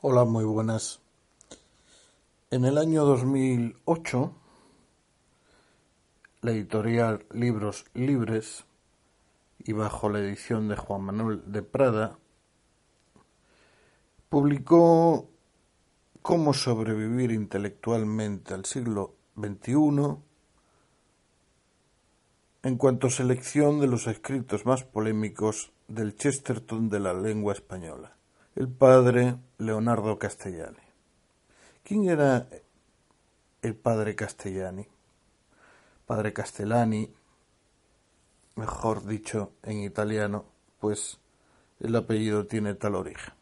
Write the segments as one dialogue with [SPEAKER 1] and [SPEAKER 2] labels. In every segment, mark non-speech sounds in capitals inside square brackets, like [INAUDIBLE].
[SPEAKER 1] Hola, muy buenas. En el año 2008, la editorial Libros Libres y bajo la edición de Juan Manuel de Prada publicó Cómo sobrevivir intelectualmente al siglo XXI en cuanto a selección de los escritos más polémicos del Chesterton de la lengua española el padre Leonardo Castellani. ¿Quién era el padre Castellani? Padre Castellani, mejor dicho en italiano, pues el apellido tiene tal origen.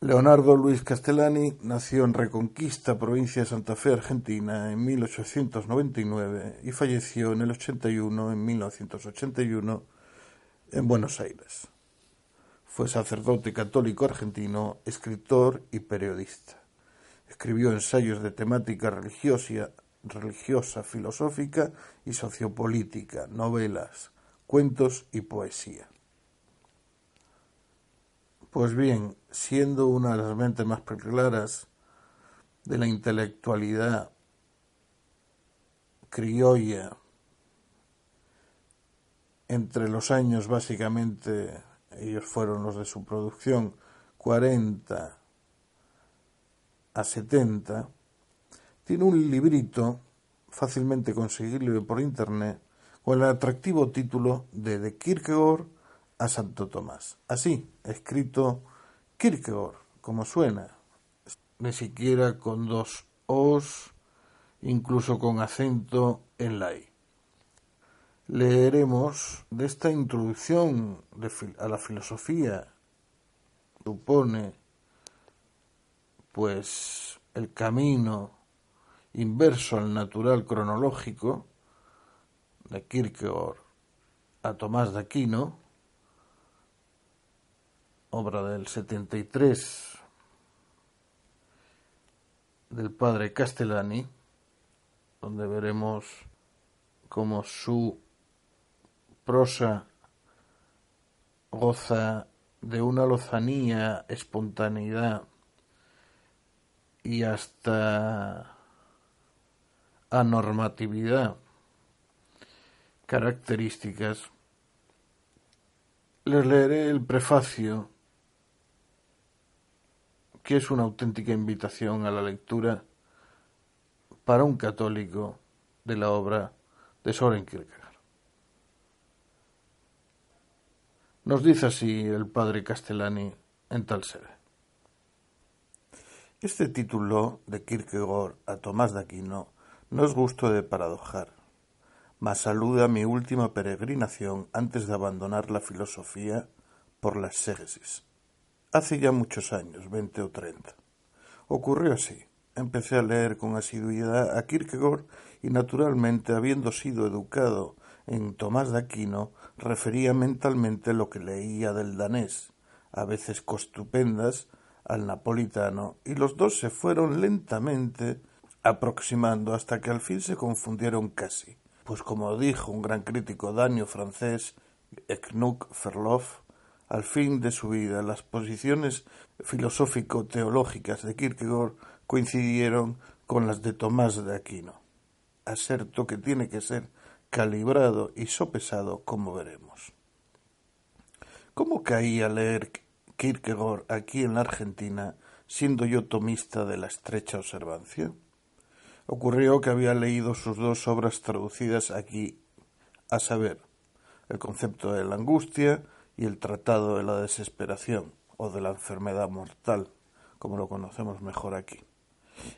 [SPEAKER 1] Leonardo Luis Castellani nació en Reconquista, provincia de Santa Fe, Argentina, en 1899 y falleció en el 81, en 1981, en Buenos Aires. Fue sacerdote católico argentino, escritor y periodista. Escribió ensayos de temática religiosa, religiosa, filosófica y sociopolítica, novelas, cuentos y poesía. Pues bien, siendo una de las mentes más claras de la intelectualidad criolla entre los años básicamente ellos fueron los de su producción 40 a 70, tiene un librito fácilmente conseguible por internet con el atractivo título de De Kierkegaard a Santo Tomás. Así, escrito Kierkegaard, como suena, ni siquiera con dos os, incluso con acento en la i leeremos de esta introducción a la filosofía supone pues el camino inverso al natural cronológico de Kierkegaard a Tomás de Aquino, obra del 73 del padre Castellani, donde veremos cómo su prosa goza de una lozanía, espontaneidad y hasta anormatividad características, les leeré el prefacio, que es una auténtica invitación a la lectura para un católico de la obra de Soren Kierkegaard. Nos dice así el padre Castellani en tal sede. Este título de Kierkegaard a Tomás de Aquino no es gusto de paradojar, mas saluda mi última peregrinación antes de abandonar la filosofía por la exégesis. Hace ya muchos años, veinte o treinta. Ocurrió así. Empecé a leer con asiduidad a Kierkegaard y naturalmente, habiendo sido educado en Tomás de Aquino refería mentalmente lo que leía del danés, a veces costupendas, al napolitano, y los dos se fueron lentamente aproximando hasta que al fin se confundieron casi, pues como dijo un gran crítico danio francés, Knut Verlof, al fin de su vida las posiciones filosófico-teológicas de Kierkegaard coincidieron con las de Tomás de Aquino. Aserto que tiene que ser calibrado y sopesado, como veremos. ¿Cómo caí a leer Kierkegaard aquí en la Argentina, siendo yo tomista de la estrecha observancia? Ocurrió que había leído sus dos obras traducidas aquí, a saber, el concepto de la angustia y el tratado de la desesperación o de la enfermedad mortal, como lo conocemos mejor aquí.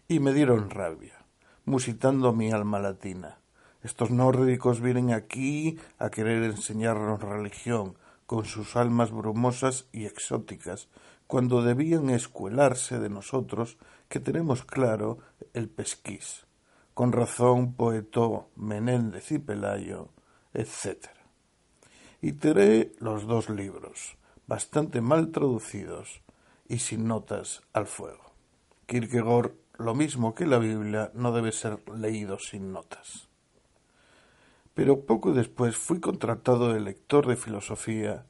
[SPEAKER 1] Y me dieron rabia, musitando mi alma latina, estos nórdicos vienen aquí a querer enseñarnos religión, con sus almas brumosas y exóticas, cuando debían escuelarse de nosotros que tenemos claro el pesquís. Con razón poetó Menéndez y Pelayo, etc. Y teré los dos libros, bastante mal traducidos y sin notas al fuego. Kierkegaard, lo mismo que la Biblia, no debe ser leído sin notas pero poco después fui contratado de lector de filosofía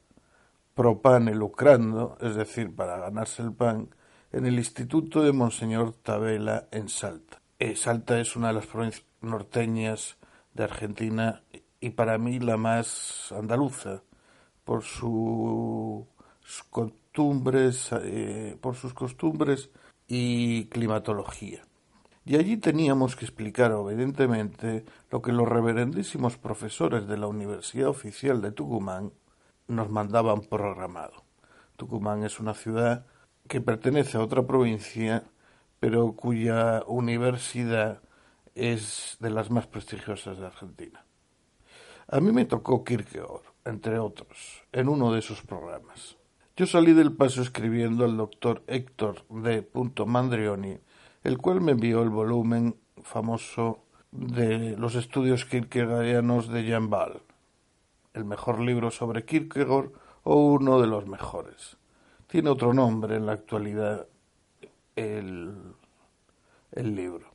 [SPEAKER 1] pro pane lucrando, es decir, para ganarse el pan, en el Instituto de Monseñor Tabela en Salta. Eh, Salta es una de las provincias norteñas de Argentina y para mí la más andaluza por sus costumbres, eh, por sus costumbres y climatología. Y allí teníamos que explicar obedientemente lo que los reverendísimos profesores de la Universidad Oficial de Tucumán nos mandaban programado. Tucumán es una ciudad que pertenece a otra provincia, pero cuya universidad es de las más prestigiosas de Argentina. A mí me tocó Kierkegaard, entre otros, en uno de esos programas. Yo salí del paso escribiendo al doctor Héctor D. Mandrioni, el cual me envió el volumen famoso de los estudios kierkegaardianos de Jan Ball, el mejor libro sobre Kierkegaard o uno de los mejores. Tiene otro nombre en la actualidad el, el libro.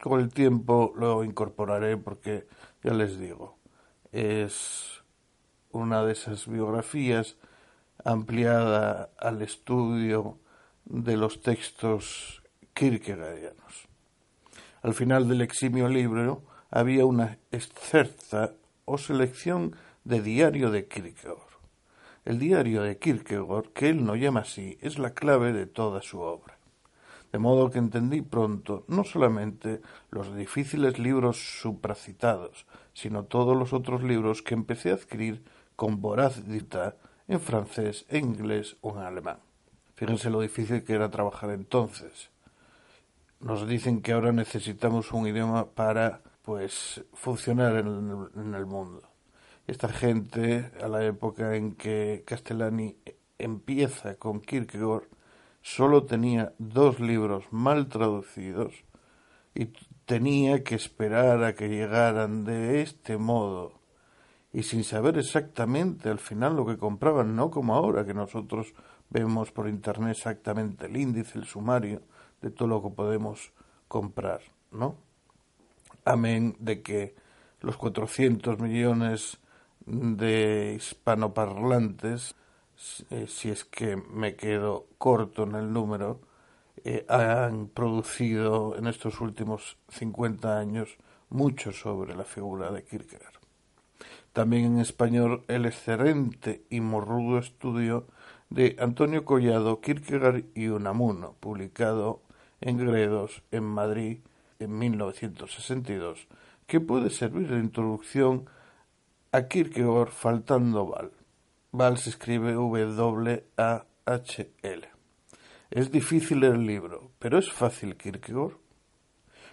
[SPEAKER 1] Con el tiempo lo incorporaré porque, ya les digo, es una de esas biografías ampliada al estudio de los textos kierkegaardianos. Al final del eximio libro había una excerta o selección de diario de Kierkegaard. El diario de Kierkegaard, que él no llama así, es la clave de toda su obra. De modo que entendí pronto no solamente los difíciles libros supracitados, sino todos los otros libros que empecé a adquirir con voracidad en francés, en inglés o en alemán. Fíjense lo difícil que era trabajar entonces. Nos dicen que ahora necesitamos un idioma para pues funcionar en el, en el mundo. Esta gente, a la época en que Castellani empieza con Kierkegaard, solo tenía dos libros mal traducidos y tenía que esperar a que llegaran de este modo y sin saber exactamente al final lo que compraban, no como ahora que nosotros vemos por internet exactamente el índice, el sumario de todo lo que podemos comprar, ¿no? Amén de que los 400 millones de hispanoparlantes, eh, si es que me quedo corto en el número, eh, han producido en estos últimos 50 años mucho sobre la figura de Kierkegaard. También en español el excelente y morrudo estudio de Antonio Collado, Kierkegaard y Unamuno, publicado en Gredos, en Madrid, en 1962, que puede servir de introducción a Kierkegaard faltando Val. Val se escribe W-A-H-L. Es difícil el libro, pero es fácil Kierkegaard.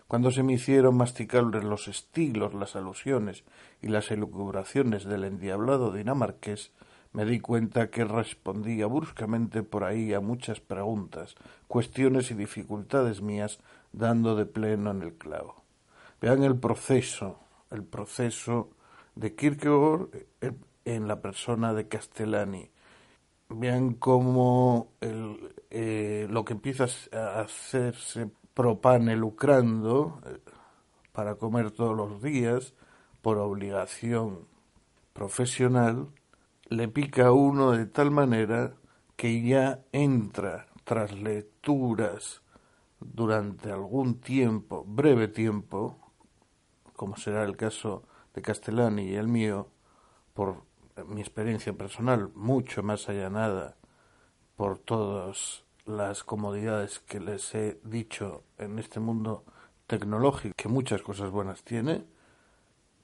[SPEAKER 1] Cuando se me hicieron masticables los estilos, las alusiones y las elucubraciones del endiablado dinamarqués, me di cuenta que respondía bruscamente por ahí a muchas preguntas, cuestiones y dificultades mías, dando de pleno en el clavo. Vean el proceso, el proceso de Kierkegaard eh, en la persona de Castellani. Vean cómo eh, lo que empieza a hacerse propane lucrando eh, para comer todos los días por obligación profesional, le pica a uno de tal manera que ya entra tras lecturas durante algún tiempo, breve tiempo, como será el caso de Castellani y el mío, por mi experiencia personal, mucho más allanada por todas las comodidades que les he dicho en este mundo tecnológico, que muchas cosas buenas tiene,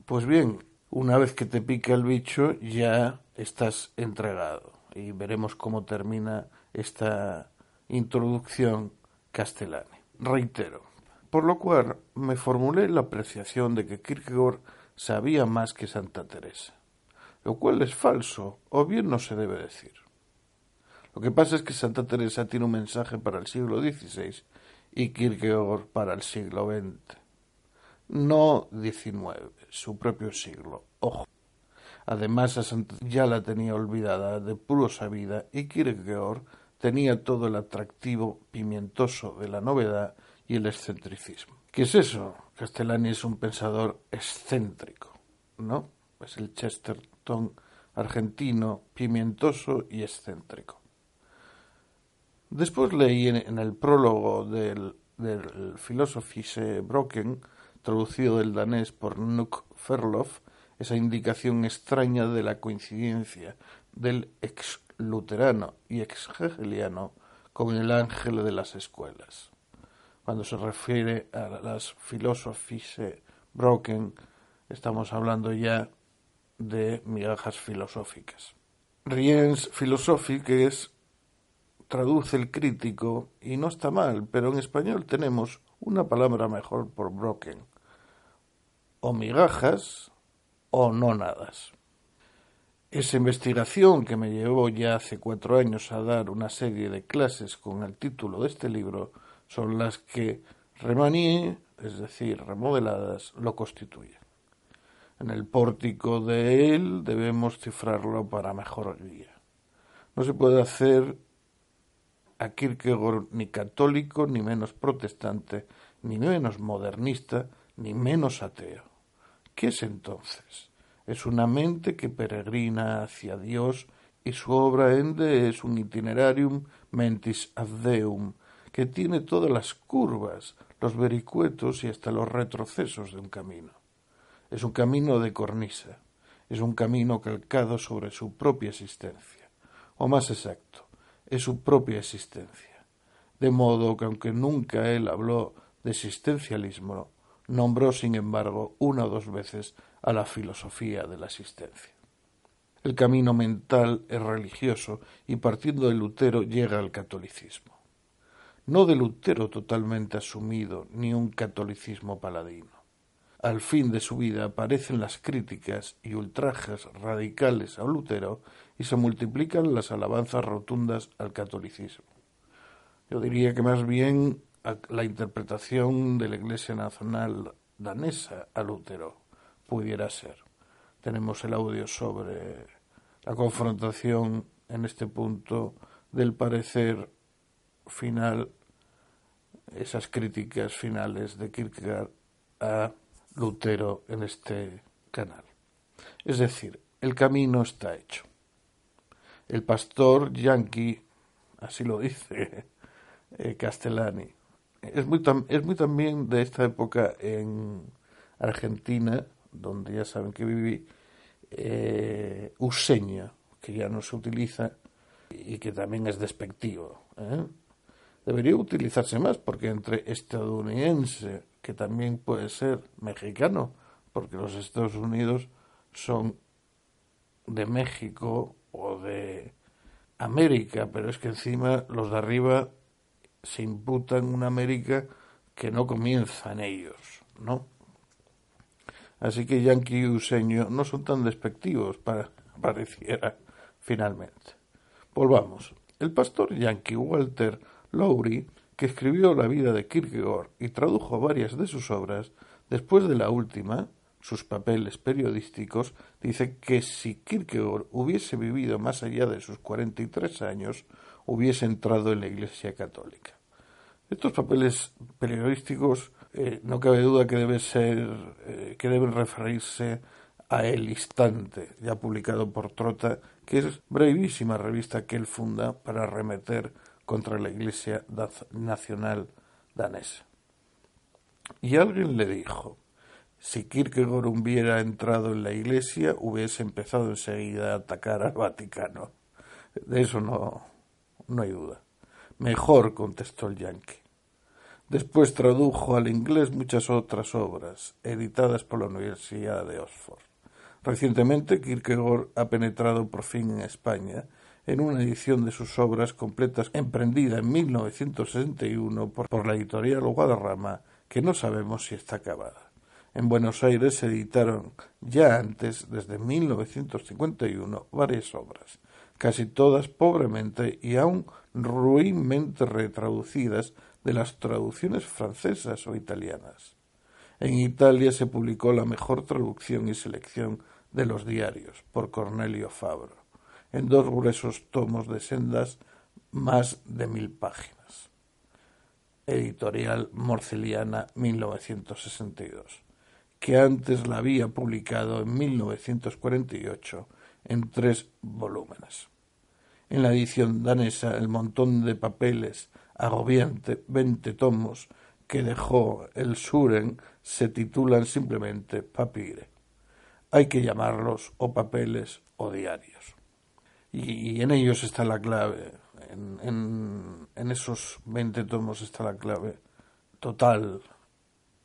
[SPEAKER 1] pues bien, una vez que te pica el bicho ya estás entregado y veremos cómo termina esta introducción castellana. Reitero, por lo cual me formulé la apreciación de que Kierkegaard sabía más que Santa Teresa, lo cual es falso, o bien no se debe decir. Lo que pasa es que Santa Teresa tiene un mensaje para el siglo XVI y Kierkegaard para el siglo XX. No XIX, su propio siglo. Ojo. Además, a ya la tenía olvidada de puro sabida y Kierkegaard tenía todo el atractivo pimientoso de la novedad y el excentricismo. ¿Qué es eso? Castellani es un pensador excéntrico, ¿no? Es el Chesterton argentino, pimientoso y excéntrico. Después leí en, el prólogo del, del Philosophische Brocken, traducido del danés por Nuk Ferlof, esa indicación extraña de la coincidencia del ex luterano y ex hegeliano con el ángel de las escuelas. Cuando se refiere a las Philosophische Brocken, estamos hablando ya de migajas filosóficas. Riens philosophique es traduce el crítico y no está mal, pero en español tenemos una palabra mejor por broken. O migajas o no nadas. Esa investigación que me llevó ya hace cuatro años a dar una serie de clases con el título de este libro son las que Remanié, es decir, remodeladas, lo constituyen. En el pórtico de él debemos cifrarlo para mejor guía. No se puede hacer a Kierkegaard ni católico, ni menos protestante, ni menos modernista, ni menos ateo. ¿Qué es entonces? Es una mente que peregrina hacia Dios y su obra ende es un itinerarium mentis ad deum, que tiene todas las curvas, los vericuetos y hasta los retrocesos de un camino. Es un camino de cornisa, es un camino calcado sobre su propia existencia, o más exacto, es su propia existencia. De modo que aunque nunca él habló de existencialismo, nombró sin embargo una o dos veces a la filosofía de la existencia. El camino mental es religioso y partiendo de Lutero llega al catolicismo. No de Lutero totalmente asumido, ni un catolicismo paladino. Al fin de su vida aparecen las críticas y ultrajes radicales a Lutero y se multiplican las alabanzas rotundas al catolicismo. Yo diría que más bien la interpretación de la Iglesia Nacional danesa a Lutero pudiera ser. Tenemos el audio sobre la confrontación en este punto del parecer final, esas críticas finales de Kierkegaard a Lutero en este canal. Es decir, el camino está hecho. El pastor Yankee, así lo dice eh, Castellani, es muy, es muy también de esta época en Argentina, donde ya saben que viví, eh, useña, que ya no se utiliza y que también es despectivo. ¿eh? Debería utilizarse más porque entre estadounidense, que también puede ser mexicano, porque los Estados Unidos son de México o de América, pero es que encima los de arriba se imputan una América que no comienza en ellos, ¿no? Así que Yankee y Useño no son tan despectivos, para, pareciera, finalmente. Volvamos. El pastor Yankee Walter Lowry, que escribió la vida de Kierkegaard y tradujo varias de sus obras, después de la última, sus papeles periodísticos, dice que si Kierkegaard hubiese vivido más allá de sus 43 años, hubiese entrado en la Iglesia Católica. Estos papeles periodísticos eh, no cabe duda que debe ser eh, que deben referirse a El Instante, ya publicado por Trota, que es brevísima revista que él funda para arremeter contra la Iglesia Nacional danesa. Y alguien le dijo, si Kierkegaard hubiera entrado en la iglesia, hubiese empezado enseguida a atacar al Vaticano. De eso no, no hay duda. Mejor, contestó el yankee. Después tradujo al inglés muchas otras obras, editadas por la Universidad de Oxford. Recientemente, Kierkegaard ha penetrado por fin en España en una edición de sus obras completas emprendida en 1961 por, por la editorial Guadarrama, que no sabemos si está acabada. En Buenos Aires se editaron ya antes, desde 1951, varias obras, casi todas pobremente y aún ruinmente retraducidas de las traducciones francesas o italianas. En Italia se publicó la mejor traducción y selección de los diarios por Cornelio Fabro, en dos gruesos tomos de sendas más de mil páginas. Editorial Morceliana 1962 que antes la había publicado en 1948 en tres volúmenes. En la edición danesa, el montón de papeles agobiante, veinte tomos, que dejó el Suren se titulan simplemente Papire. Hay que llamarlos o papeles o diarios. Y, en ellos está la clave, en, en esos veinte tomos está la clave total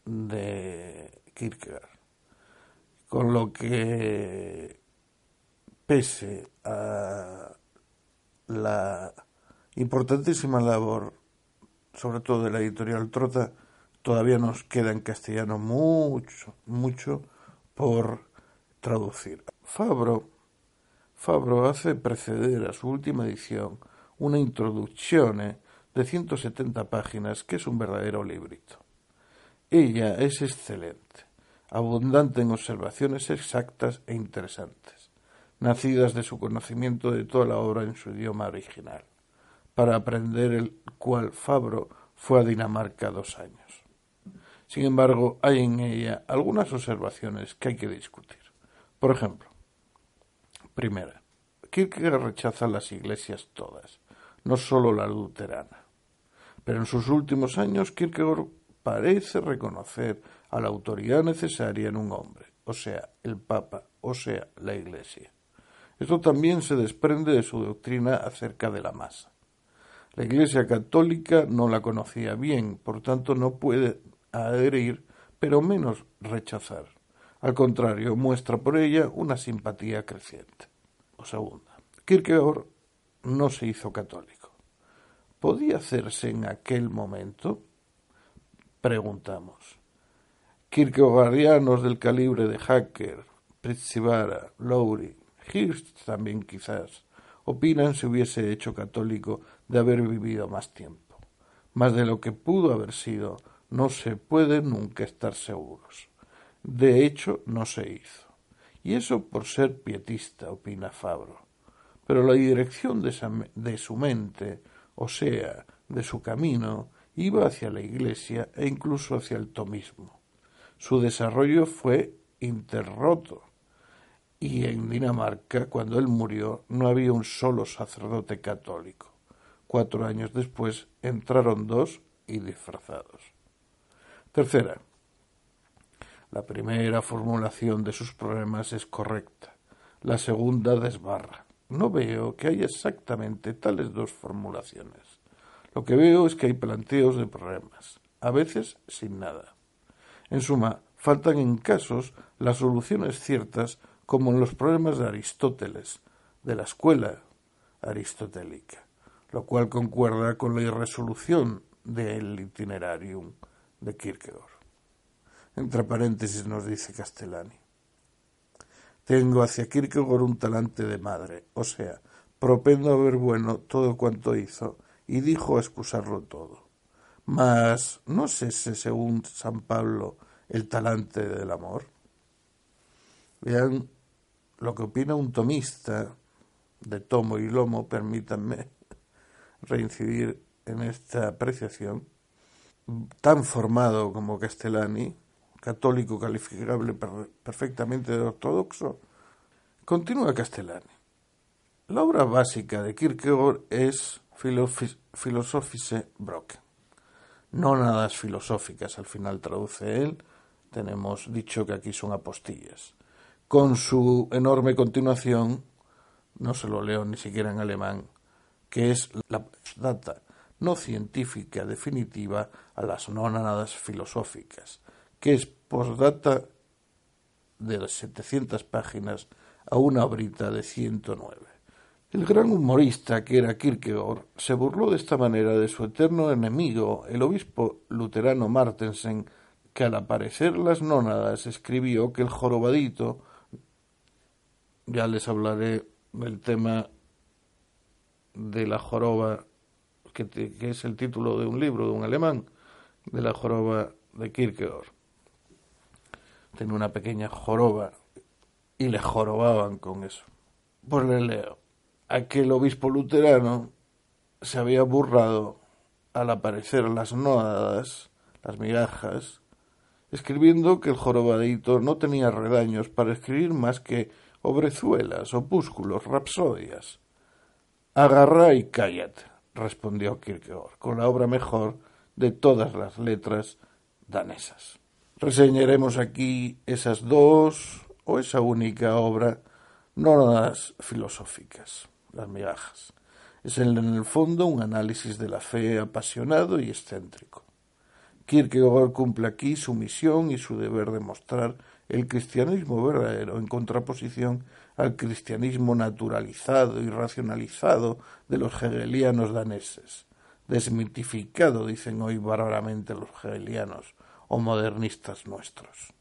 [SPEAKER 1] de Kierkegaard. Con lo que, pese a la importantísima labor, sobre todo de la editorial Trota, todavía nos queda en castellano mucho, mucho por traducir. Fabro, Fabro hace preceder a su última edición una introducción de 170 páginas que es un verdadero librito. Ella es excelente, abundante en observaciones exactas e interesantes, nacidas de su conocimiento de toda la obra en su idioma original, para aprender el cual Fabro fue a Dinamarca dos años. Sin embargo, hay en ella algunas observaciones que hay que discutir. Por ejemplo, primera, Kierkegaard rechaza las iglesias todas, no solo la luterana. Pero en sus últimos años Kierkegaard parece reconocer a la autoridad necesaria en un hombre, o sea, el Papa, o sea, la Iglesia. Esto también se desprende de su doctrina acerca de la masa. La Iglesia católica no la conocía bien, por tanto no puede adherir, pero menos rechazar. Al contrario, muestra por ella una simpatía creciente. O segunda, Kierkegaard no se hizo católico. ¿Podía hacerse en aquel momento? Preguntamos. Kierkegaardianos del calibre de Hacker, Pritzivara, Lowry, Hirst también quizás, opinan se hubiese hecho católico de haber vivido más tiempo. Más de lo que pudo haber sido, no se puede nunca estar seguros. De hecho, no se hizo. Y eso por ser pietista, opina Fabro. Pero la dirección de, de su mente, o sea, de su camino, iba hacia la Iglesia e incluso hacia el tomismo. Su desarrollo fue interroto y en Dinamarca, cuando él murió, no había un solo sacerdote católico. Cuatro años después entraron dos y disfrazados. Tercera. La primera formulación de sus problemas es correcta. La segunda desbarra. No veo que haya exactamente tales dos formulaciones. Lo que veo es que hay planteos de problemas, a veces sin nada. En suma, faltan en casos las soluciones ciertas como en los problemas de Aristóteles, de la escuela aristotélica, lo cual concuerda con la irresolución del itinerarium de Kierkegaard. Entre paréntesis nos dice Castellani. Tengo hacia Kierkegaard un talante de madre, o sea, propendo a ver bueno todo cuanto hizo y dijo excusarlo todo. Mas, ¿no si según San Pablo, el talante del amor? Vean lo que opina un tomista de tomo y lomo, permítanme reincidir en esta apreciación, tan formado como Castellani, católico calificable perfectamente de ortodoxo, continúa Castellani. La obra básica de Kierkegaard es Philosophische Brocken. No nada filosóficas, al final traduce él. Tenemos dicho que aquí son apostillas. Con su enorme continuación, no se lo leo ni siquiera en alemán, que es la data no científica definitiva a las no nanadas filosóficas, que es postdata de 700 páginas a una obrita de 109. El gran humorista que era Kierkegaard se burló de esta manera de su eterno enemigo, el obispo luterano Martensen, que al aparecer las nónadas escribió que el jorobadito, ya les hablaré del tema de la joroba, que, es el título de un libro de un alemán, de la joroba de Kierkegaard. Tenía una pequeña joroba y le jorobaban con eso. Pues le leo aquel obispo luterano se había burlado al aparecer las nóadas, las migajas, escribiendo que el jorobadito no tenía redaños para escribir más que obrezuelas, opúsculos, rapsodias. Agarrá y cállate, respondió Kierkegaard, con la obra mejor de todas las letras danesas. Reseñaremos aquí esas dos o esa única obra, no las filosóficas, las migajas. Es en el fondo un análisis de la fe apasionado y excéntrico. Kierkegaard cumple aquí su misión y su deber de mostrar el cristianismo verdadero en contraposición al cristianismo naturalizado y racionalizado de los hegelianos daneses, desmitificado, dicen hoy bárbaramente los hegelianos o modernistas nuestros.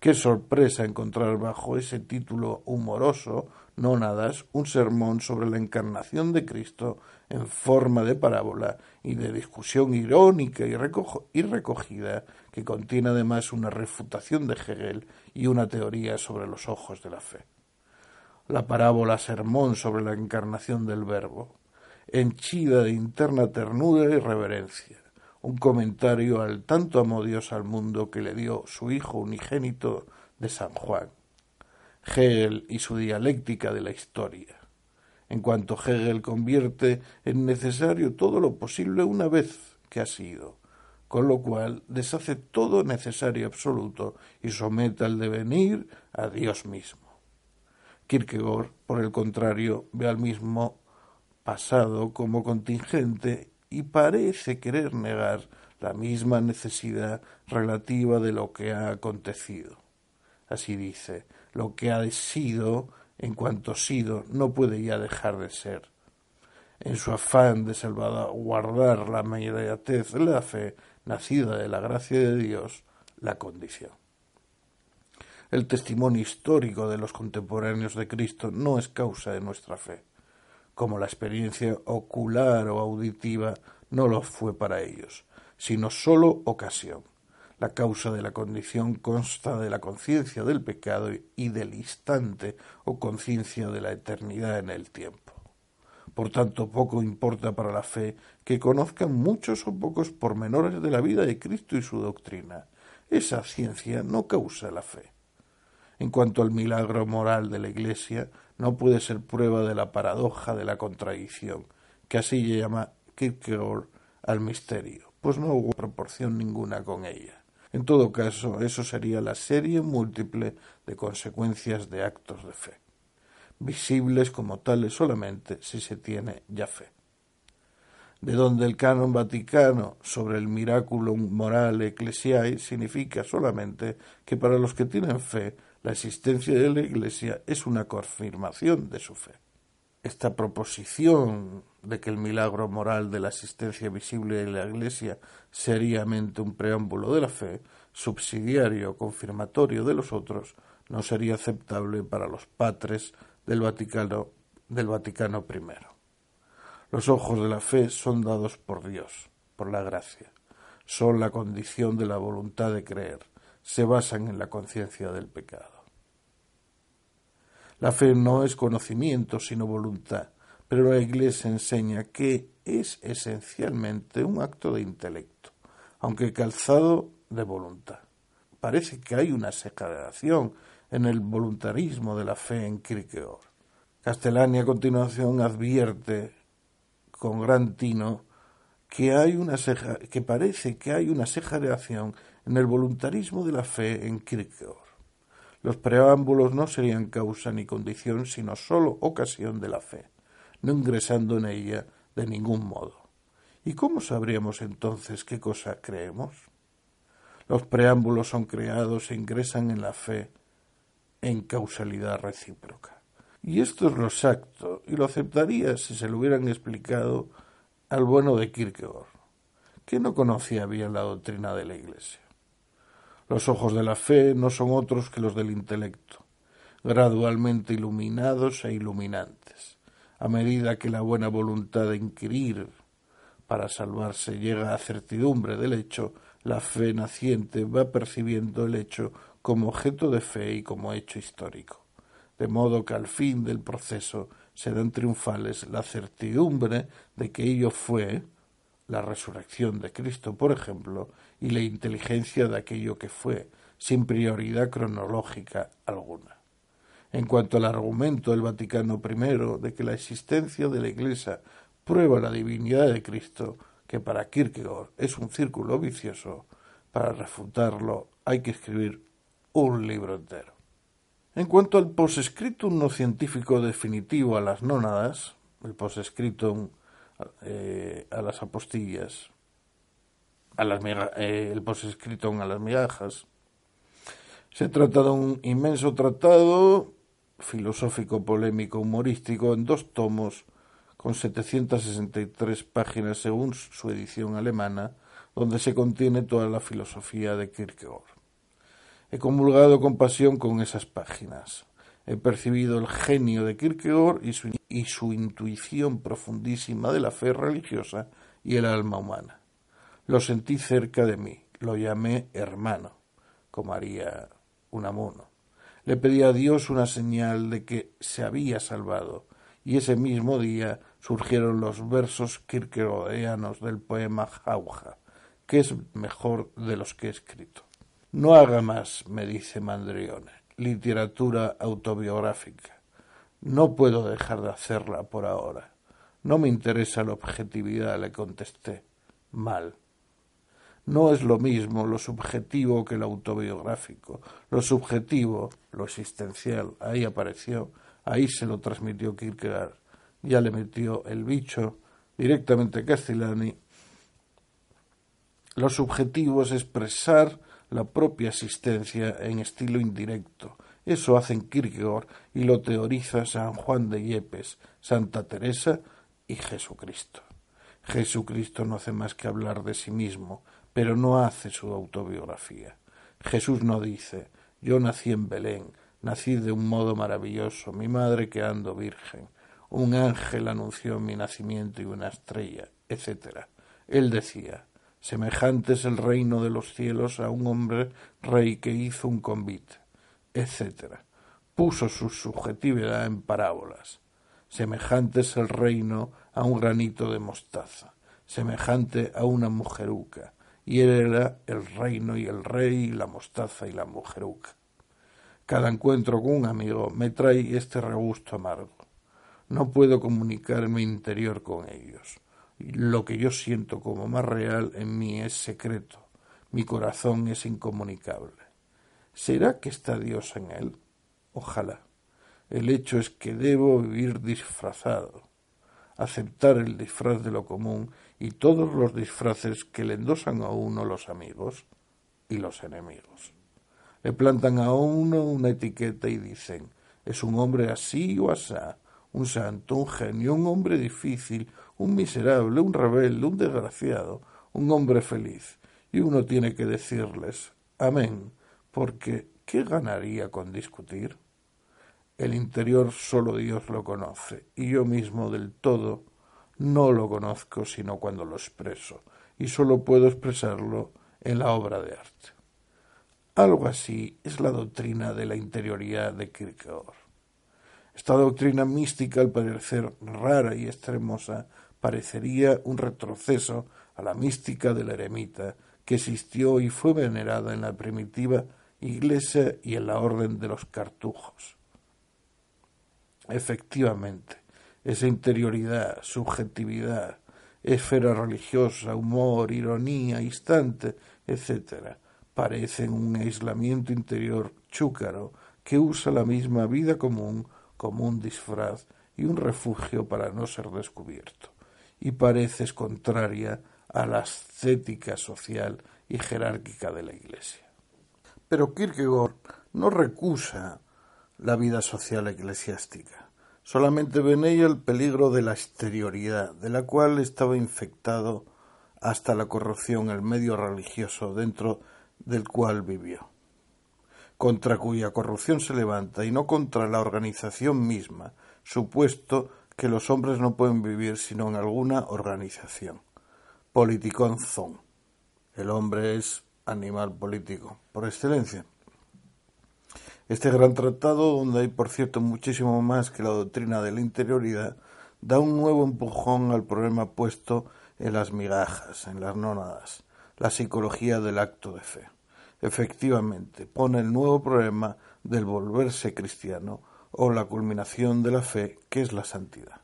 [SPEAKER 1] Qué sorpresa encontrar bajo ese título humoroso nónadas un sermón sobre la encarnación de Cristo en forma de parábola y de discusión irónica y, recogida que contiene además una refutación de Hegel y una teoría sobre los ojos de la fe. La parábola sermón sobre la encarnación del Verbo, henchida de interna ternura y reverencia, un comentario al tanto amó Dios al mundo que le dio su Hijo unigénito de San Juan, Hegel y su dialéctica de la historia. En cuanto Hegel convierte en necesario todo lo posible una vez que ha sido, con lo cual deshace todo necesario absoluto y somete al devenir a Dios mismo. Kierkegaard, por el contrario, ve al mismo pasado como contingente y parece querer negar la misma necesidad relativa de lo que ha acontecido. Así dice, lo que ha sido, en cuanto sido, no puede ya dejar de ser. En su afán de salvaguardar la inmediatez de la fe, nacida de la gracia de Dios, la condición. El testimonio histórico de los contemporáneos de Cristo no es causa de nuestra fe, como la experiencia ocular o auditiva no lo fue para ellos, sino sólo ocasión. La causa de la condición consta de la conciencia del pecado y del instante o conciencia de la eternidad en el tiempo. Por tanto, poco importa para la fe que conozcan muchos o pocos pormenores de la vida de Cristo y su doctrina. Esa ciencia no causa la fe. En cuanto al milagro moral de la Iglesia, no puede ser prueba de la paradoja de la contradicción, que así llama Kierkegaard al misterio, pues no hubo proporción ninguna con ella. En todo caso, eso sería la serie múltiple de consecuencias de actos de fe, visibles como tales solamente si se tiene ya fe. De donde el canon vaticano sobre el miraculum morale ecclesiae significa solamente que para los que tienen fe, la existencia de la Iglesia es una confirmación de su fe. Esta proposición de que el milagro moral de la existencia visible de la Iglesia seriamente un preámbulo de la fe, subsidiario confirmatorio de los otros, no sería aceptable para los patres del Vaticano, del Vaticano I. Los ojos de la fe son dados por Dios, por la gracia. Son la condición de la voluntad de creer. Se basan en la conciencia del pecado. La fe no es conocimiento, sino voluntad, pero la Iglesia enseña que es esencialmente un acto de intelecto, aunque calzado de voluntad. Parece que hay una exageración en el voluntarismo de la fe en Kierkegaard. Castellani a continuación advierte con gran tino que, hay una que parece que hay una exageración en el voluntarismo de la fe en Kierkegaard. Los preámbulos no serían causa ni condición, sino sólo ocasión de la fe, no ingresando en ella de ningún modo. ¿Y cómo sabríamos entonces qué cosa creemos? Los preámbulos son creados e ingresan en la fe en causalidad recíproca. Y esto es lo exacto, y lo aceptaría si se lo hubieran explicado al bueno de Kierkegaard, que no conocía bien la doctrina de la Iglesia. Los ojos de la fe no son otros que los del intelecto, gradualmente iluminados e iluminantes. A medida que la buena voluntad de inquirir para salvarse llega a certidumbre del hecho, la fe naciente va percibiendo el hecho como objeto de fe y como hecho histórico. De modo que al fin del proceso serán triunfales la certidumbre de que ello fue, la resurrección de Cristo, por ejemplo, y la inteligencia de aquello que fue, sin prioridad cronológica alguna. En cuanto al argumento del Vaticano I de que la existencia de la Iglesia prueba la divinidad de Cristo, que para Kierkegaard es un círculo vicioso, para refutarlo hay que escribir un libro entero. En cuanto al postscriptum no científico definitivo a las nónadas, el postscriptum eh, a las apostillas, a las eh, el postscriptum a las migajas, se trata de un inmenso tratado filosófico, polémico, humorístico en dos tomos con 763 páginas según su edición alemana, donde se contiene toda la filosofía de Kierkegaard. He comulgado con pasión con esas páginas. He percibido el genio de Kierkegaard y su, y su intuición profundísima de la fe religiosa y el alma humana. Lo sentí cerca de mí, lo llamé hermano, como haría Unamuno. Le pedí a Dios una señal de que se había salvado, y ese mismo día surgieron los versos kierkegaardianos del poema Jauja, que es mejor de los que he escrito. No haga más, me dice Mandrione, literatura autobiográfica. No puedo dejar de hacerla por ahora. No me interesa la objetividad, le contesté. Mal. No es lo mismo lo subjetivo que lo autobiográfico. Lo subjetivo, lo existencial, ahí apareció, ahí se lo transmitió Kierkegaard. Ya le metió el bicho directamente a Castellani. Lo subjetivo es expresar la propia existencia en estilo indirecto. Eso hacen Kierkegaard y lo teoriza San Juan de Yepes, Santa Teresa y Jesucristo. Jesucristo no hace más que hablar de sí mismo, pero no hace su autobiografía. Jesús no dice yo nací en Belén, nací de un modo maravilloso, mi madre quedando virgen, un ángel anunció mi nacimiento y una estrella, etc. Él decía semejante es el reino de los cielos a un hombre rey que hizo un convite, etc. Puso su subjetividad en parábolas. Semejante es el reino a un granito de mostaza, semejante a una mujeruca, y él era el reino y el rey y la mostaza y la mujeruca. Cada encuentro con un amigo me trae este regusto amargo. No puedo comunicar mi interior con ellos. Lo que yo siento como más real en mí es secreto. Mi corazón es incomunicable. ¿Será que está Dios en él? Ojalá. El hecho es que debo vivir disfrazado, aceptar el disfraz de lo común y todos los disfraces que le endosan a uno los amigos y los enemigos. Le plantan a uno una etiqueta y dicen es un hombre así o asá, un santo, un genio, un hombre difícil, un miserable, un rebelde, un desgraciado, un hombre feliz. Y uno tiene que decirles amén, porque ¿qué ganaría con discutir? El interior solo Dios lo conoce, y yo mismo del todo no lo conozco sino cuando lo expreso, y solo puedo expresarlo en la obra de arte. Algo así es la doctrina de la interioridad de Kierkegaard. Esta doctrina mística, al parecer rara y extremosa, parecería un retroceso a la mística del eremita que existió y fue venerada en la primitiva Iglesia y en la Orden de los Cartujos. Efectivamente, esa interioridad, subjetividad, esfera religiosa, humor, ironía, instante, etc., parecen un aislamiento interior chúcaro que usa la misma vida común como un disfraz y un refugio para no ser descubierto y pareces contraria a la ascética social y jerárquica de la Iglesia. Pero Kierkegaard no recusa la vida social eclesiástica. Solamente ve en ella el peligro de la exterioridad, de la cual estaba infectado hasta la corrupción el medio religioso dentro del cual vivió, contra cuya corrupción se levanta y no contra la organización misma, supuesto que los hombres no pueden vivir sino en alguna organización. Politicón. El hombre es animal político, por excelencia. Este gran tratado, donde hay por cierto muchísimo más que la doctrina de la interioridad, da un nuevo empujón al problema puesto en las migajas, en las nónadas, la psicología del acto de fe. Efectivamente, pone el nuevo problema del volverse cristiano o la culminación de la fe, que es la santidad.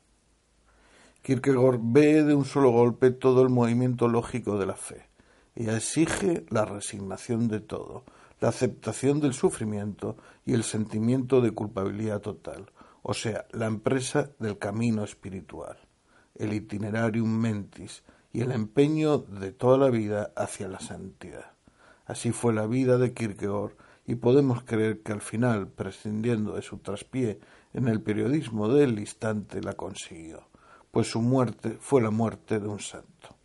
[SPEAKER 1] Kierkegaard ve de un solo golpe todo el movimiento lógico de la fe y exige la resignación de todo, la aceptación del sufrimiento y el sentimiento de culpabilidad total, o sea, la empresa del camino espiritual, el itinerarium mentis y el empeño de toda la vida hacia la santidad. Así fue la vida de Kierkegaard y podemos creer que al final, prescindiendo de su traspié en el periodismo del instante, la consiguió pues su muerte fue la muerte de un santo.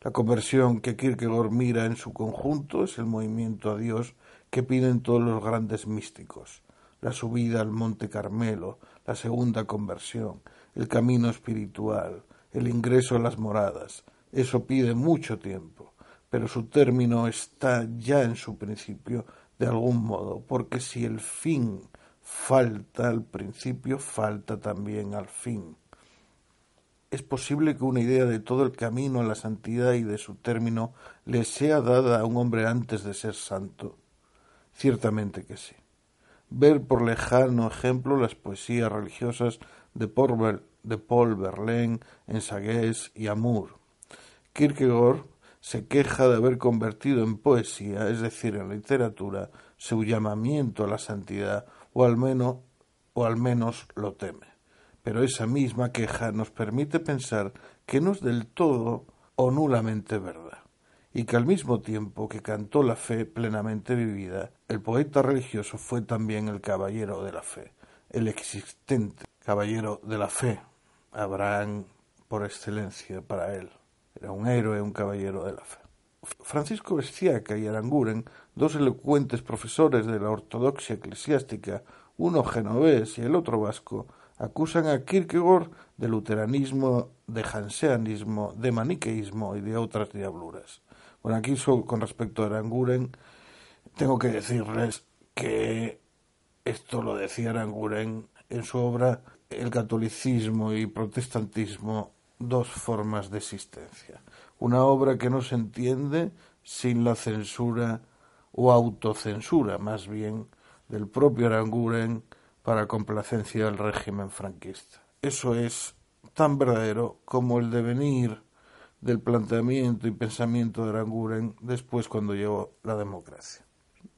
[SPEAKER 1] La conversión que Kierkegaard mira en su conjunto es el movimiento a Dios que piden todos los grandes místicos, la subida al Monte Carmelo, la segunda conversión, el camino espiritual, el ingreso a las moradas. Eso pide mucho tiempo, pero su término está ya en su principio de algún modo, porque si el fin falta al principio, falta también al fin. ¿Es posible que una idea de todo el camino a la santidad y de su término le sea dada a un hombre antes de ser santo? Ciertamente que sí. Ver por lejano ejemplo las poesías religiosas de Paul, de Paul Verlaine en Sagues y Amour. Kierkegaard se queja de haber convertido en poesía, es decir, en literatura, su llamamiento a la santidad, o al menos, o al menos lo teme pero esa misma queja nos permite pensar que no es del todo o nulamente verdad, y que al mismo tiempo que cantó la fe plenamente vivida, el poeta religioso fue también el caballero de la fe, el existente caballero de la fe, Abraham por excelencia para él. Era un héroe, un caballero de la fe. Francisco Bestiaca y Aranguren, dos elocuentes profesores de la ortodoxia eclesiástica, uno genovés y el otro vasco, acusan a Kierkegaard de luteranismo, de janseanismo, de maniqueísmo y de otras diabluras. Bueno, aquí con respecto a Aranguren, tengo que decirles que esto lo decía Aranguren en su obra El catolicismo y protestantismo, dos formas de existencia. Una obra que no se entiende sin la censura o autocensura, más bien, del propio Aranguren para complacencia del régimen franquista. Eso es tan verdadero como el devenir del planteamiento y pensamiento de Aranguren después cuando llegó la democracia.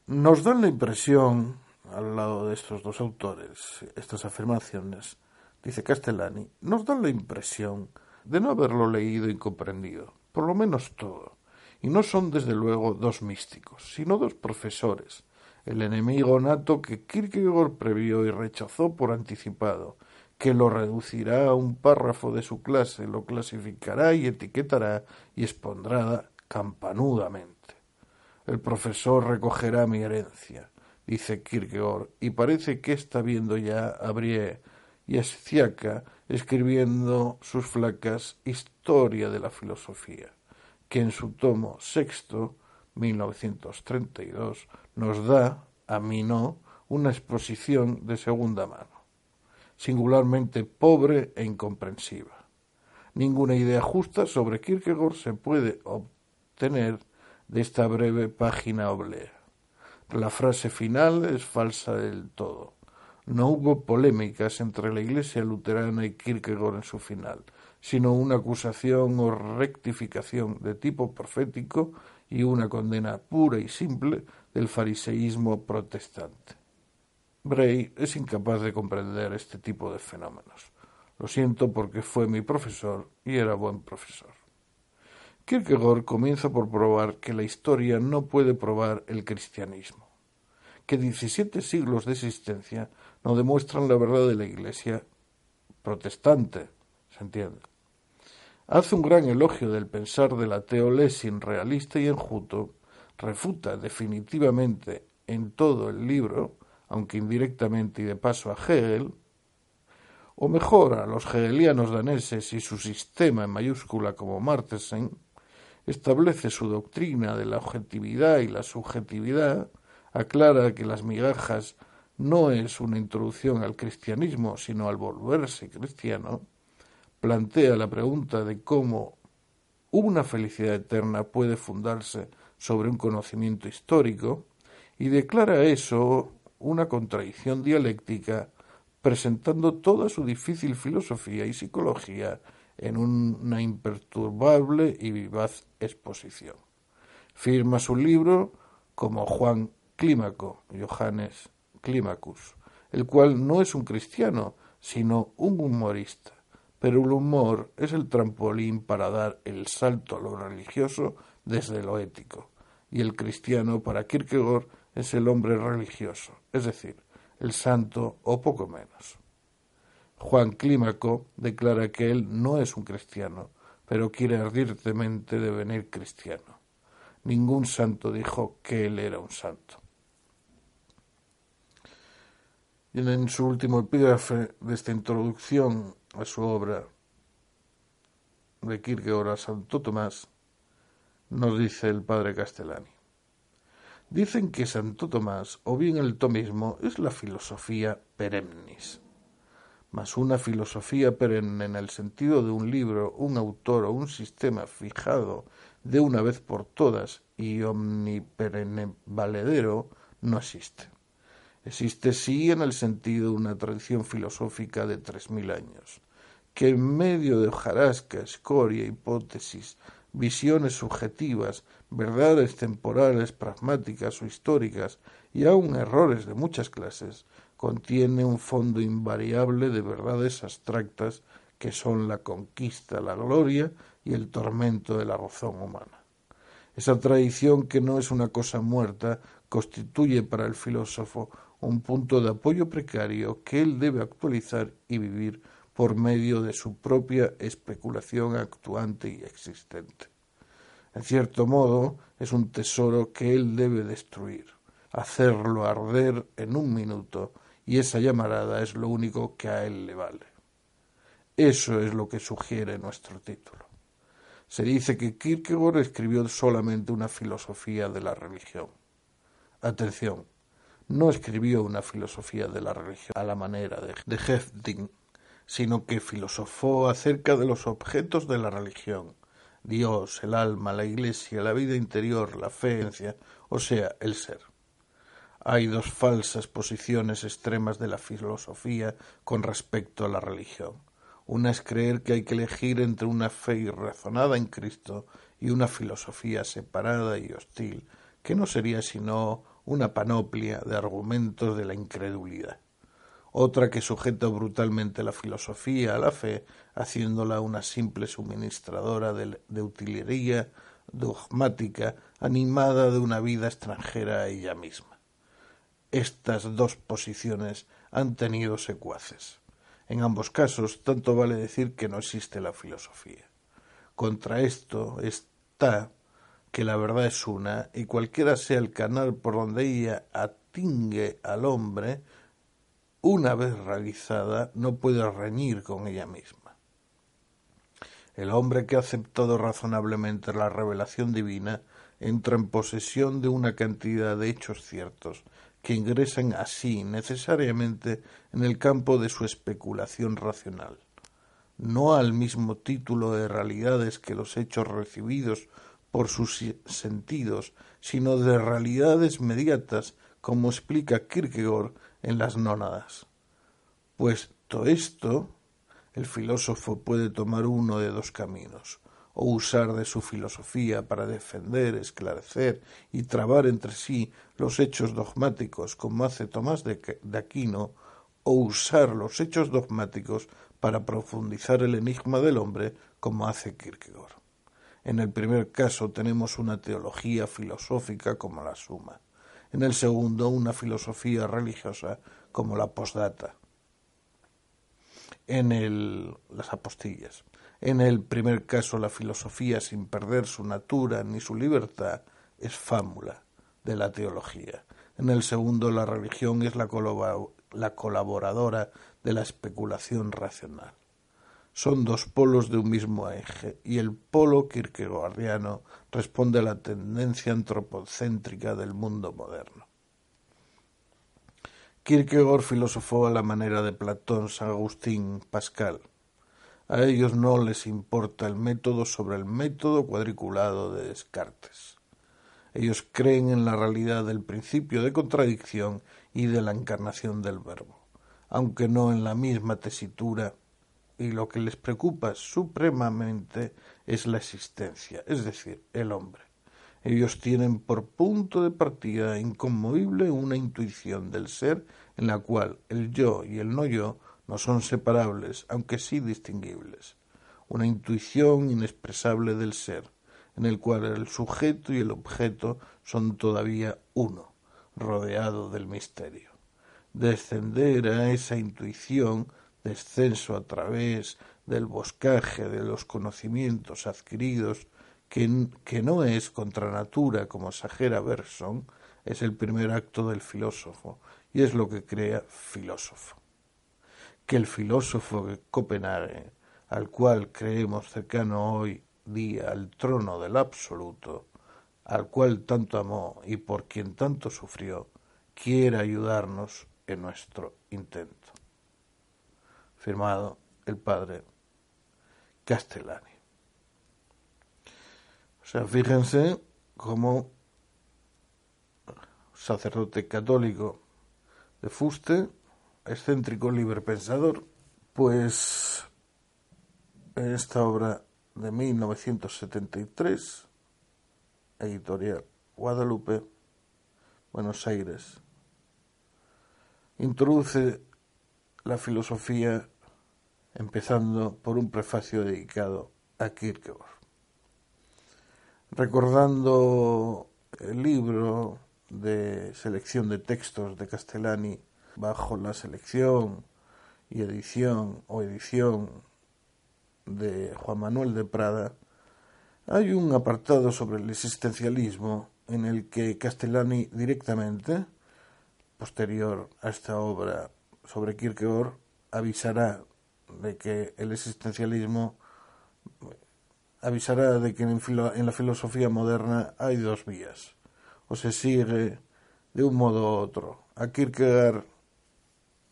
[SPEAKER 1] Nos dan la impresión, al lado de estos dos autores, estas afirmaciones, dice Castellani, nos dan la impresión de no haberlo leído y comprendido, por lo menos todo. Y no son desde luego dos místicos, sino dos profesores, el enemigo nato que Kierkegaard previó y rechazó por anticipado, que lo reducirá a un párrafo de su clase, lo clasificará y etiquetará y expondrá campanudamente. El profesor recogerá mi herencia, dice Kierkegaard, y parece que está viendo ya a Brie y a Sciacca escribiendo sus flacas Historia de la Filosofía, que en su tomo sexto 1932, nos da, a mí no, una exposición de segunda mano, singularmente pobre e incomprensiva. Ninguna idea justa sobre Kierkegaard se puede obtener de esta breve página oblea. La frase final es falsa del todo. No hubo polémicas entre la Iglesia luterana y Kierkegaard en su final, sino una acusación o rectificación de tipo profético y una condena pura y simple del fariseísmo protestante. Bray es incapaz de comprender este tipo de fenómenos. Lo siento porque fue mi profesor y era buen profesor. Kierkegaard comienza por probar que la historia no puede probar el cristianismo, que diecisiete siglos de existencia no demuestran la verdad de la Iglesia protestante, ¿se entiende? Hace un gran elogio del pensar del ateo Lessing realista y enjuto, refuta definitivamente en todo el libro, aunque indirectamente y de paso a Hegel, o mejor a los hegelianos daneses y su sistema en mayúscula como Martensen, establece su doctrina de la objetividad y la subjetividad, aclara que las migajas no es una introducción al cristianismo, sino al volverse cristiano, plantea la pregunta de cómo una felicidad eterna puede fundarse sobre un conocimiento histórico y declara eso una contradicción dialéctica presentando toda su difícil filosofía y psicología en una imperturbable y vivaz exposición. Firma su libro como Juan Clímaco, Johannes Climacus, el cual no es un cristiano, sino un humorista. Pero el humor es el trampolín para dar el salto a lo religioso desde lo ético, y el cristiano para Kierkegaard es el hombre religioso, es decir, el santo o poco menos. Juan Clímaco declara que él no es un cristiano, pero quiere ardientemente devenir cristiano. Ningún santo dijo que él era un santo. Y en su último epígrafe de esta introducción a su obra de Kierkegaard a Santo Tomás, nos dice el padre Castellani. Dicen que Santo Tomás, o bien el tomismo, es la filosofía perennis, mas una filosofía perenne en el sentido de un libro, un autor o un sistema fijado de una vez por todas y omniperenne valedero no existe. Existe sí en el sentido una tradición filosófica de tres mil años, que en medio de hojarasca, escoria, hipótesis, visiones subjetivas, verdades temporales, pragmáticas o históricas, y aun errores de muchas clases, contiene un fondo invariable de verdades abstractas que son la conquista, la gloria y el tormento de la razón humana. Esa tradición, que no es una cosa muerta, constituye para el filósofo un punto de apoyo precario que él debe actualizar y vivir por medio de su propia especulación actuante y existente. En cierto modo, es un tesoro que él debe destruir, hacerlo arder en un minuto, y esa llamarada es lo único que a él le vale. Eso es lo que sugiere nuestro título. Se dice que Kierkegaard escribió solamente una filosofía de la religión. Atención, no escribió una filosofía de la religión a la manera de, de sino que filosofó acerca de los objetos de la religión, Dios, el alma, la iglesia, la vida interior, la fe, o sea, el ser. Hay dos falsas posiciones extremas de la filosofía con respecto a la religión. Una es creer que hay que elegir entre una fe irrazonada en Cristo y una filosofía separada y hostil, que no sería sino una panoplia de argumentos de la incredulidad otra que sujeta brutalmente la filosofía a la fe, haciéndola una simple suministradora de, de utilería dogmática animada de una vida extranjera a ella misma. Estas dos posiciones han tenido secuaces. En ambos casos, tanto vale decir que no existe la filosofía. Contra esto está que la verdad es una, y cualquiera sea el canal por donde ella atingue al hombre, una vez realizada, no puede reñir con ella misma. El hombre que ha aceptado razonablemente la revelación divina entra en posesión de una cantidad de hechos ciertos que ingresan así necesariamente en el campo de su especulación racional, no al mismo título de realidades que los hechos recibidos por sus sentidos, sino de realidades mediatas, como explica Kierkegaard en las nónadas. Puesto esto, el filósofo puede tomar uno de dos caminos, o usar de su filosofía para defender, esclarecer y trabar entre sí los hechos dogmáticos como hace Tomás de Aquino, o usar los hechos dogmáticos para profundizar el enigma del hombre como hace Kierkegaard. En el primer caso tenemos una teología filosófica como la suma, en el segundo una filosofía religiosa como la postdata. En el, las apostillas. En el primer caso la filosofía sin perder su natura ni su libertad es fámula de la teología. En el segundo la religión es la, la colaboradora de la especulación racional. Son dos polos de un mismo eje, y el polo kierkegaardiano responde a la tendencia antropocéntrica del mundo moderno. Kierkegaard filosofó a la manera de Platón, San Agustín, Pascal. A ellos no les importa el método sobre el método cuadriculado de Descartes. Ellos creen en la realidad del principio de contradicción y de la encarnación del verbo. aunque no en la misma tesitura, y lo que les preocupa supremamente es la existencia, es decir, el hombre. Ellos tienen por punto de partida inconmovible una intuición del ser en la cual el yo y el no yo no son separables, aunque sí distinguibles. Una intuición inexpresable del ser, en el cual el sujeto y el objeto son todavía uno, rodeado del misterio. Descender a esa intuición, descenso a través del boscaje de los conocimientos adquiridos, que, que no es contra natura como Sajera Berson, es el primer acto del filósofo y es lo que crea filósofo. Que el filósofo de Copenhague, al cual creemos cercano hoy día al trono del absoluto, al cual tanto amó y por quien tanto sufrió, quiera ayudarnos en nuestro intento. Firmado el padre Castellani. O sea, fíjense cómo sacerdote católico de fuste, excéntrico libre pensador, pues en esta obra de 1973, editorial Guadalupe, Buenos Aires, introduce la filosofía empezando por un prefacio dedicado a Kierkegaard. Recordando el libro de selección de textos de Castellani bajo la selección y edición o edición de Juan Manuel de Prada, hay un apartado sobre el existencialismo en el que Castellani directamente, posterior a esta obra sobre Kierkegaard, avisará de que el existencialismo avisará de que en, la filosofía moderna hay dos vías, o se sigue de un modo u otro. A Kierkegaard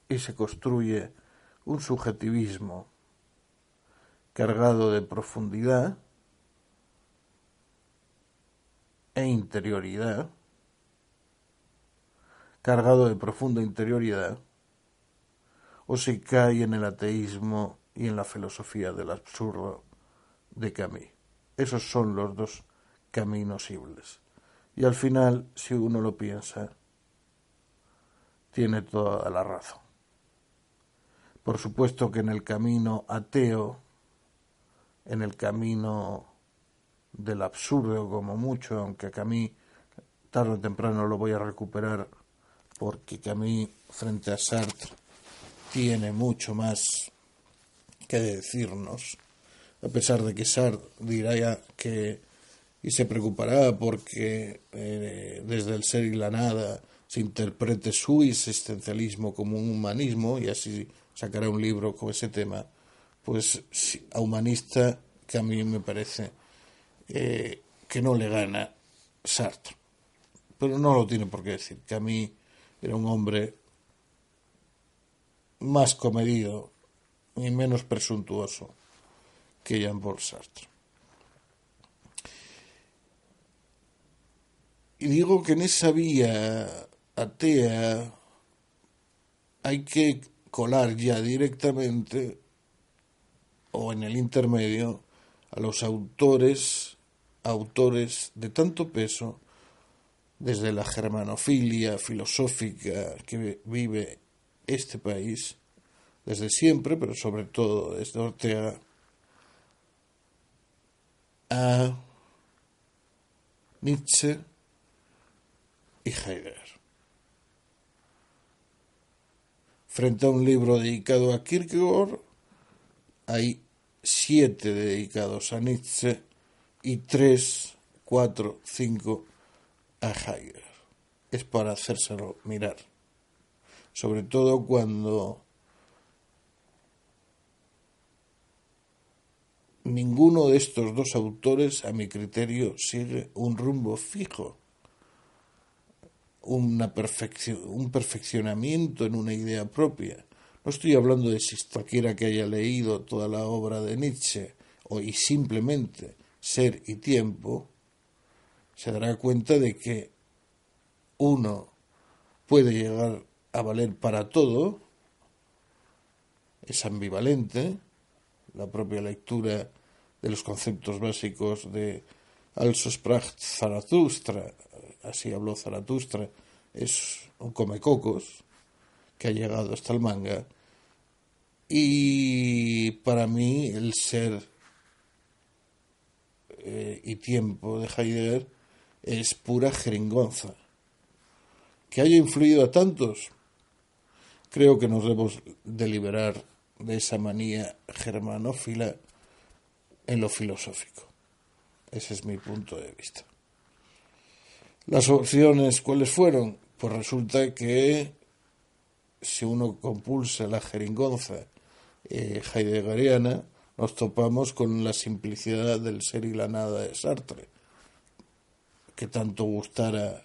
[SPEAKER 1] y se construye un subjetivismo cargado de profundidad e interioridad, cargado de profunda interioridad, o se cae en el ateísmo y en la filosofía del absurdo de Camus. Esos son los dos caminos ibles. Y al final, si uno lo piensa, tiene toda la razón. Por supuesto que en el camino ateo en el camino del absurdo como mucho, aunque mí tarde o temprano lo voy a recuperar porque Camus frente a Sartre tiene mucho más que decirnos, a pesar de que Sartre dirá que y se preocupará porque eh, desde el ser y la nada se interprete su existencialismo como un humanismo y así sacará un libro con ese tema pues a humanista que a mí me parece eh, que no le gana Sartre. Pero no lo tiene por qué decir, que a mí era un hombre más comedido y menos presuntuoso que Jean-Paul Sartre. Y digo que en esa vía atea hay que colar ya directamente o en el intermedio a los autores, autores de tanto peso, desde la germanofilia filosófica que vive este país, desde siempre, pero sobre todo desde Ortega, a Nietzsche y Heidegger. Frente a un libro dedicado a Kierkegaard, hay siete dedicados a Nietzsche y tres, cuatro, cinco a Heidegger. Es para hacérselo mirar. Sobre todo cuando ninguno de estos dos autores, a mi criterio, sigue un rumbo fijo, una perfección, un perfeccionamiento en una idea propia. No estoy hablando de si cualquiera que haya leído toda la obra de Nietzsche o y simplemente Ser y Tiempo, se dará cuenta de que uno puede llegar a valer para todo es ambivalente, la propia lectura de los conceptos básicos de Also sprach Zaratustra, así habló Zaratustra, es un comecocos que ha llegado hasta el manga. Y para mí el ser eh, y tiempo de Heidegger es pura jeringonza. Que haya influido a tantos, creo que nos debemos deliberar de esa manía germanófila en lo filosófico. Ese es mi punto de vista. Las opciones, ¿cuáles fueron? Pues resulta que si uno compulsa la jeringonza eh, heideggeriana, nos topamos con la simplicidad del ser y la nada de Sartre, que tanto gustara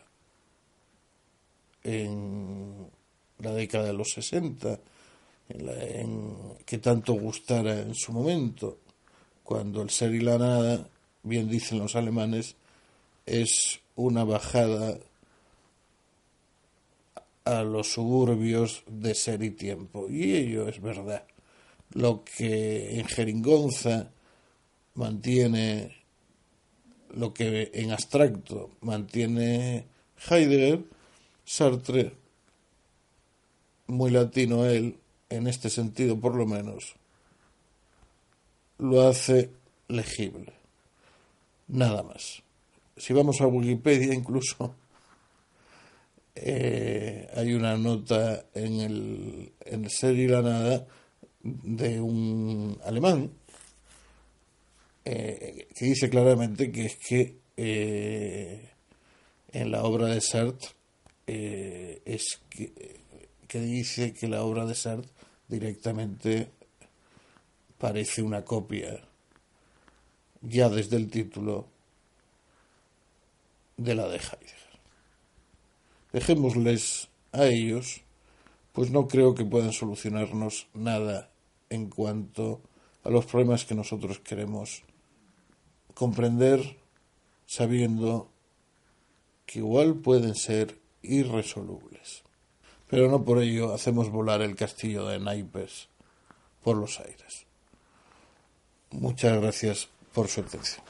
[SPEAKER 1] en la década de los 60, que tanto gustara en su momento, cuando el ser y la nada, bien dicen los alemanes, es una bajada a los suburbios de ser y tiempo. Y ello es verdad. Lo que en Jeringonza mantiene, lo que en abstracto mantiene Heidegger, Sartre, muy latino él, en este sentido por lo menos, lo hace legible. Nada más. Si vamos a Wikipedia incluso [LAUGHS] eh, hay una nota en el, en el ser y la nada de un alemán eh, que dice claramente que es que eh, en la obra de Sartre es que, que dice que la obra de Sartre directamente parece una copia, ya desde el título, de la de Heidegger. Dejémosles a ellos, pues no creo que puedan solucionarnos nada en cuanto a los problemas que nosotros queremos comprender sabiendo que igual pueden ser irresolubles pero no por ello hacemos volar el castillo de naipes por los aires. Muchas gracias por su atención.